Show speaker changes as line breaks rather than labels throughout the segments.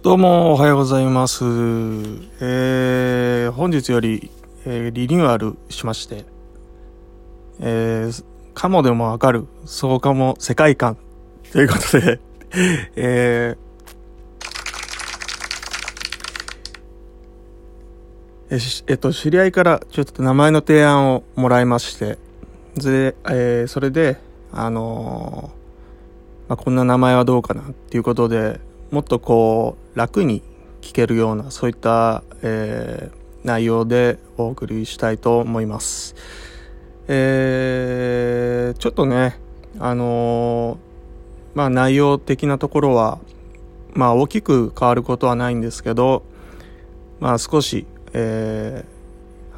どうもおはようございます。えー、本日より、えーリニューアルしまして、えー、かもでもわかる、そうかも世界観ということで、えーえしえっと、知り合いからちょっと名前の提案をもらいまして、で、えーそれで、あのーまあ、こんな名前はどうかなっていうことで、もっとこう、楽に聞けるような、そういった、えー内容でお送りしたいと思います。えーちょっとね、あのーまあ内容的なところは、まあ大きく変わることはないんですけど、まあ少し、えー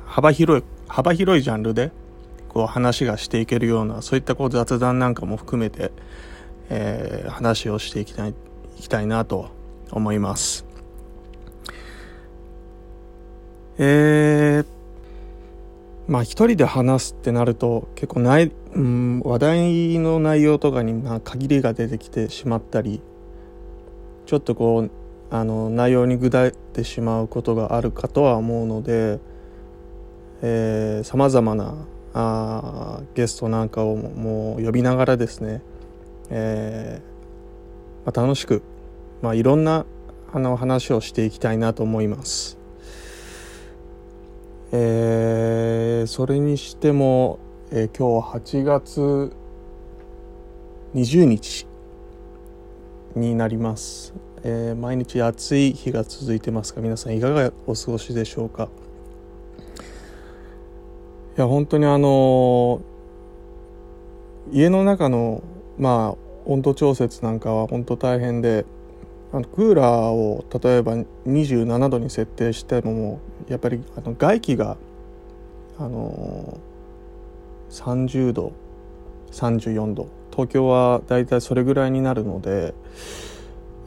幅広い、幅広いジャンルで、こう話がしていけるような、そういったこう雑談なんかも含めて、えー話をしていきたい、いきたいなと思います。えー、まあ一人で話すってなると結構ない、うん、話題の内容とかにまあ限りが出てきてしまったり、ちょっとこう、あの内容にぐだってしまうことがあるかとは思うので、えー、様々なあゲストなんかをもう呼びながらですね、えーまあ、楽しく、まあ、いろんなあの話をしていきたいなと思います。えーそれにしても、えー今日8月20日になります、えー毎日暑い日が続いてますが皆さんいかがお過ごしでしょうか？いや本当にあの家の中のまあ温度調節なんかは本当大変であのクーラーを例えば27度に設定してもやっぱりあの外気があの30度34度東京はだいたいそれぐらいになるので、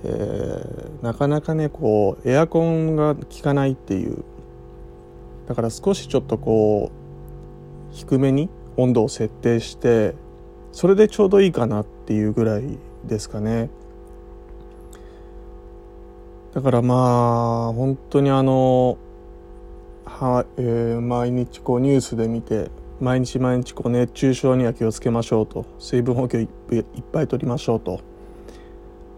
えーなかなかねこうエアコンが効かないっていう。だから少しちょっとこう低めに温度を設定してそれでちょうどいいかなっていうぐらいですかね。だからまあ本当にあのは、えー毎日こうニュースで見て毎日毎日こう熱中症には気をつけましょうと水分補給いっいっぱい取りましょうと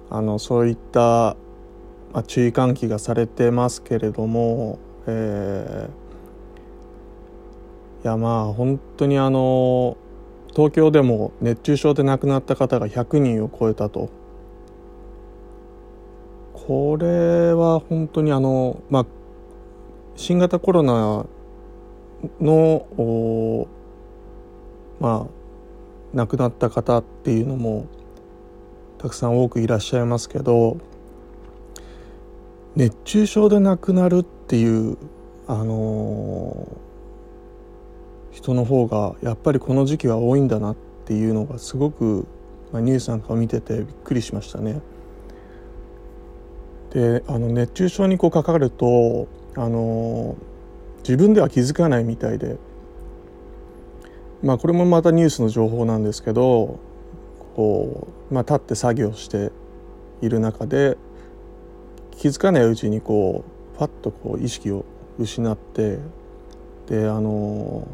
あのそういった、まあ、注意喚起がされてますけれども、えーいやまあ本当にあの東京でも熱中症で亡くなった方が100人を超えたと。これは本当にあのまあ新型コロナのまあ亡くなった方っていうのもたくさん多くいらっしゃいますけど熱中症で亡くなるっていうあのー人の方がやっぱりこの時期は多いんだなっていうのがすごく、まあ、ニュースなんかを見ててびっくりしましたね。であの熱中症にこうかかるとあの自分では気づかないみたいで。まあこれもまたニュースの情報なんですけどこう、まあ、立って作業している中で気づかないうちにこうパッとこう意識を失ってであの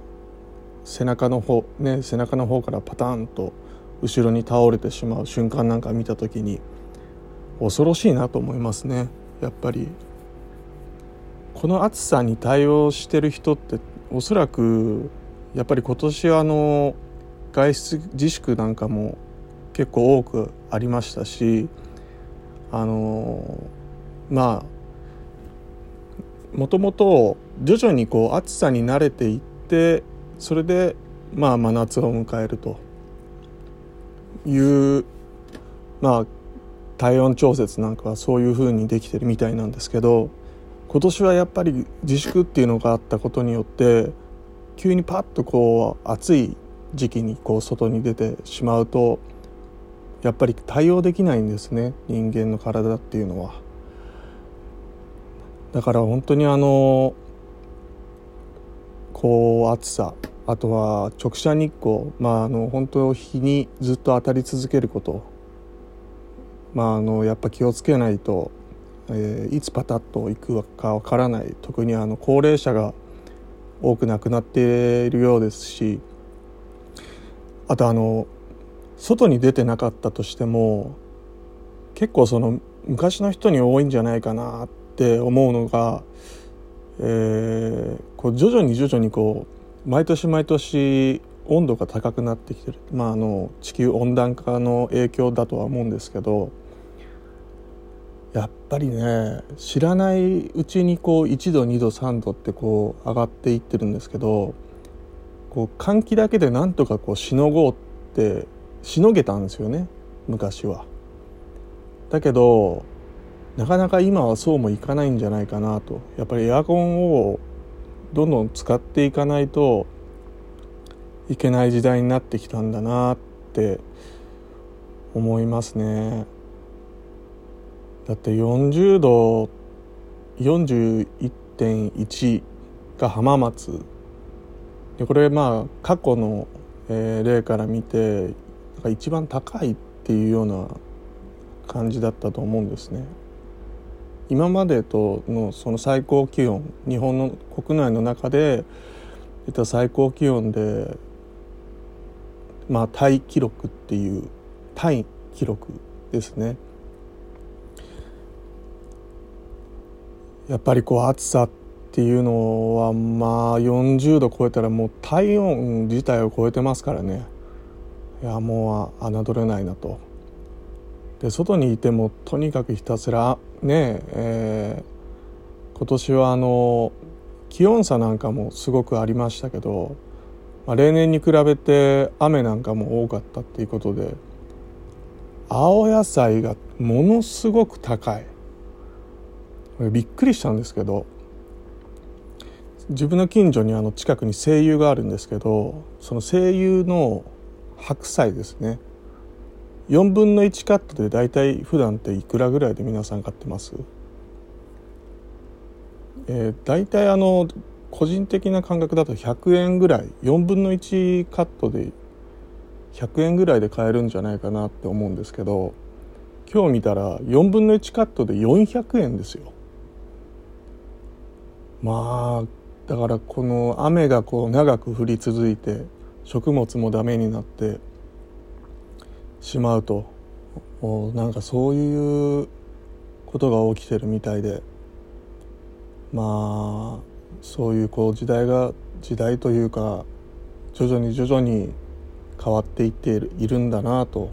背中の方ね背中の方からパタンと後ろに倒れてしまう瞬間なんか見た時に恐ろしいなと思いますね。やっぱり。この暑さに対応してる人っておそらくやっぱり今年はあの外出自粛なんかも結構多くありましたしあのまあもともと徐々にこう暑さに慣れていってそれでまあ真夏を迎えるというまあ体温調節なんかはそういう風にできてるみたいなんですけど今年はやっぱり自粛っていうのがあったことによって急にパッとこう暑い時期にこう外に出てしまうとやっぱり対応できないんですね人間の体っていうのは。だから本当にあのこう暑さあとは直射日光まああの本当日にずっと当たり続けることまああのやっぱ気をつけないとえー、いつパタッと行くかわからない。特にあの高齢者が多く亡くなっているようですしあとあの外に出てなかったとしても結構その昔の人に多いんじゃないかなって思うのが、えー、こう徐々に徐々にこう毎年毎年温度が高くなってきてる、まあ、あの地球温暖化の影響だとは思うんですけどやっぱりね知らないうちにこう1度2度3度ってこう上がっていってるんですけどこう換気だけでなんとかこうしのごうってしのげたんですよね昔は。だけどなかなか今はそうもいかないんじゃないかなとやっぱりエアコンをどんどん使っていかないといけない時代になってきたんだなって思いますね。だって40度41.1が浜松でこれまあ過去の、えー、例から見てか一番高いっていうような感じだったと思うんですね。今までとのその最高気温日本の国内の中で出た最高気温でまあタイ記録っていうタイ記録ですね。やっぱりこう暑さっていうのはまあ40度超えたらもう体温自体を超えてますからね。いやもう侮れないなと。で外にいてもとにかくひたすらねえー、今年はあの気温差なんかもすごくありましたけど、まあ、例年に比べて雨なんかも多かったっていうことで青野菜がものすごく高い。びっくりしたんですけど自分の近所にあの近くに声優があるんですけどその声優の白菜ですね。4分の1カットで大体普段っていくらぐらいで皆さん買ってます？えー、大体あの個人的な感覚だと100円ぐらい。4分の1カットで100円ぐらいで買えるんじゃないかなって思うんですけど今日見たら4分の1カットで400円ですよ。まあだからこの雨がこう長く降り続いて食物もダメになってしまうとなんかそういうことが起きてるみたいでまあそういうこう時代が時代というか徐々に徐々に変わっていっているんだなと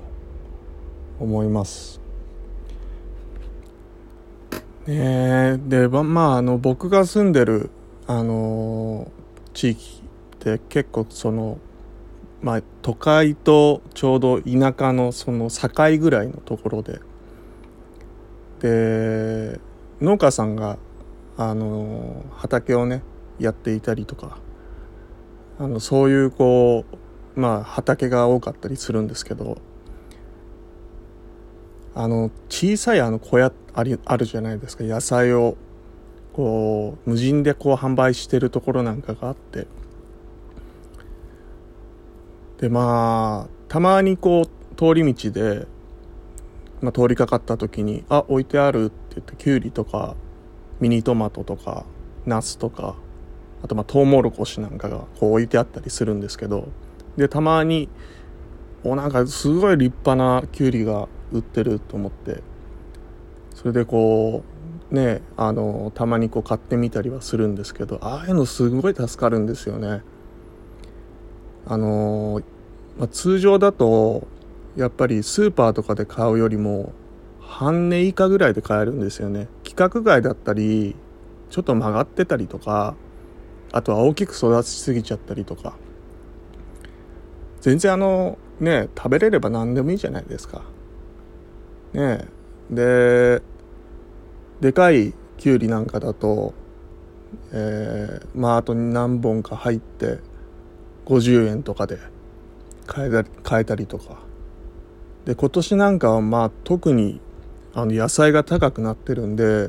思います。えー、でまああの僕が住んでるあの地域って結構そのまあ都会とちょうど田舎のその境ぐらいのところで。で農家さんがあの畑をねやっていたりとかあのそういうこうまあ畑が多かったりするんですけどあの小さいあの小屋ありあるじゃないですか。野菜をこう無人でこう販売してるところなんかがあって。でまあたまにこう通り道で、まあ、通りかかった時に「あ置いてある」って言ってきゅうりとかミニトマトとかナスとかあとまあトウモロコシなんかがこう置いてあったりするんですけど。でたまにおなんかすごい立派なきゅうりが売ってると思って。それでこうねあのたまにこう買ってみたりはするんですけどああいうのすごい助かるんですよね。あの、まあ、通常だとやっぱりスーパーとかで買うよりも半値以下ぐらいで買えるんですよね。規格外だったりちょっと曲がってたりとかあとは大きく育ちすぎちゃったりとか。全然あのね食べれれば何でもいいじゃないですか。ね。ででかいきゅうりなんかだと、えー、まああと何本か入って50円とかで買えたり買えたりとか。で今年なんかはまあ特にあの野菜が高くなってるんで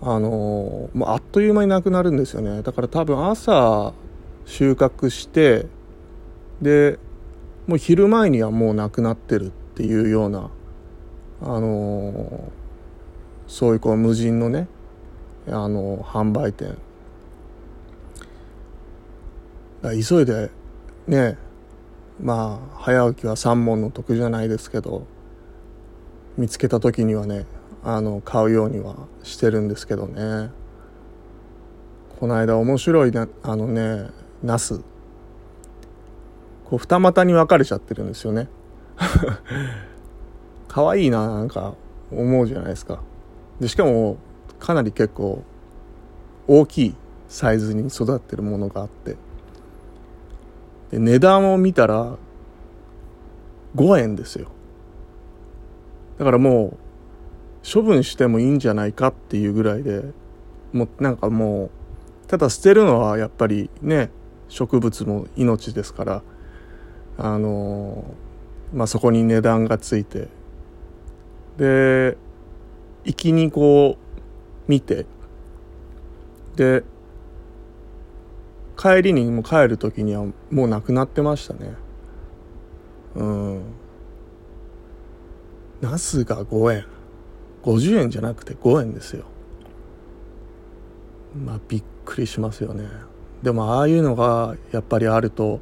あのー、あっという間になくなるんですよね。だから多分朝収穫してでもう昼前にはもうなくなってるっていうようなあのそういうこう無人のねあの販売店。急いでねまあ早起きは三問の得じゃないですけど見つけた時にはねあの買うようにはしてるんですけどね。この間面白いなあのねナス。こう二股に分かれちゃってるんですよね。可愛いななんか思うじゃないですか。でしかもかなり結構大きいサイズに育ってるものがあって。で値段を見たら5円ですよ。だからもう処分してもいいんじゃないかっていうぐらいでもうなんかもうただ捨てるのはやっぱりね植物も命ですからあのまあそこに値段がついてで行きにこう見てで帰りにも帰る時にはもうなくなってましたね。うん。ナスが5円。50円じゃなくて5円ですよ。まあびっくりしますよね。でもああいうのがやっぱりあると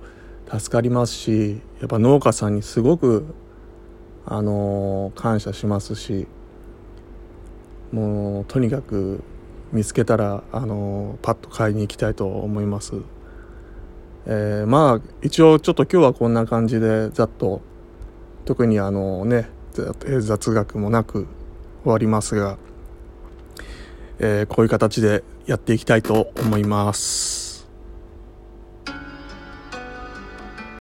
助かりますしやっぱ農家さんにすごくあのー、感謝しますしもうとにかく見つけたらあのパッと買いに行きたいと思います。えー、まあ一応ちょっと今日はこんな感じでざっと特にあのね雑学もなく終わりますが、えー、こういう形でやっていきたいと思います。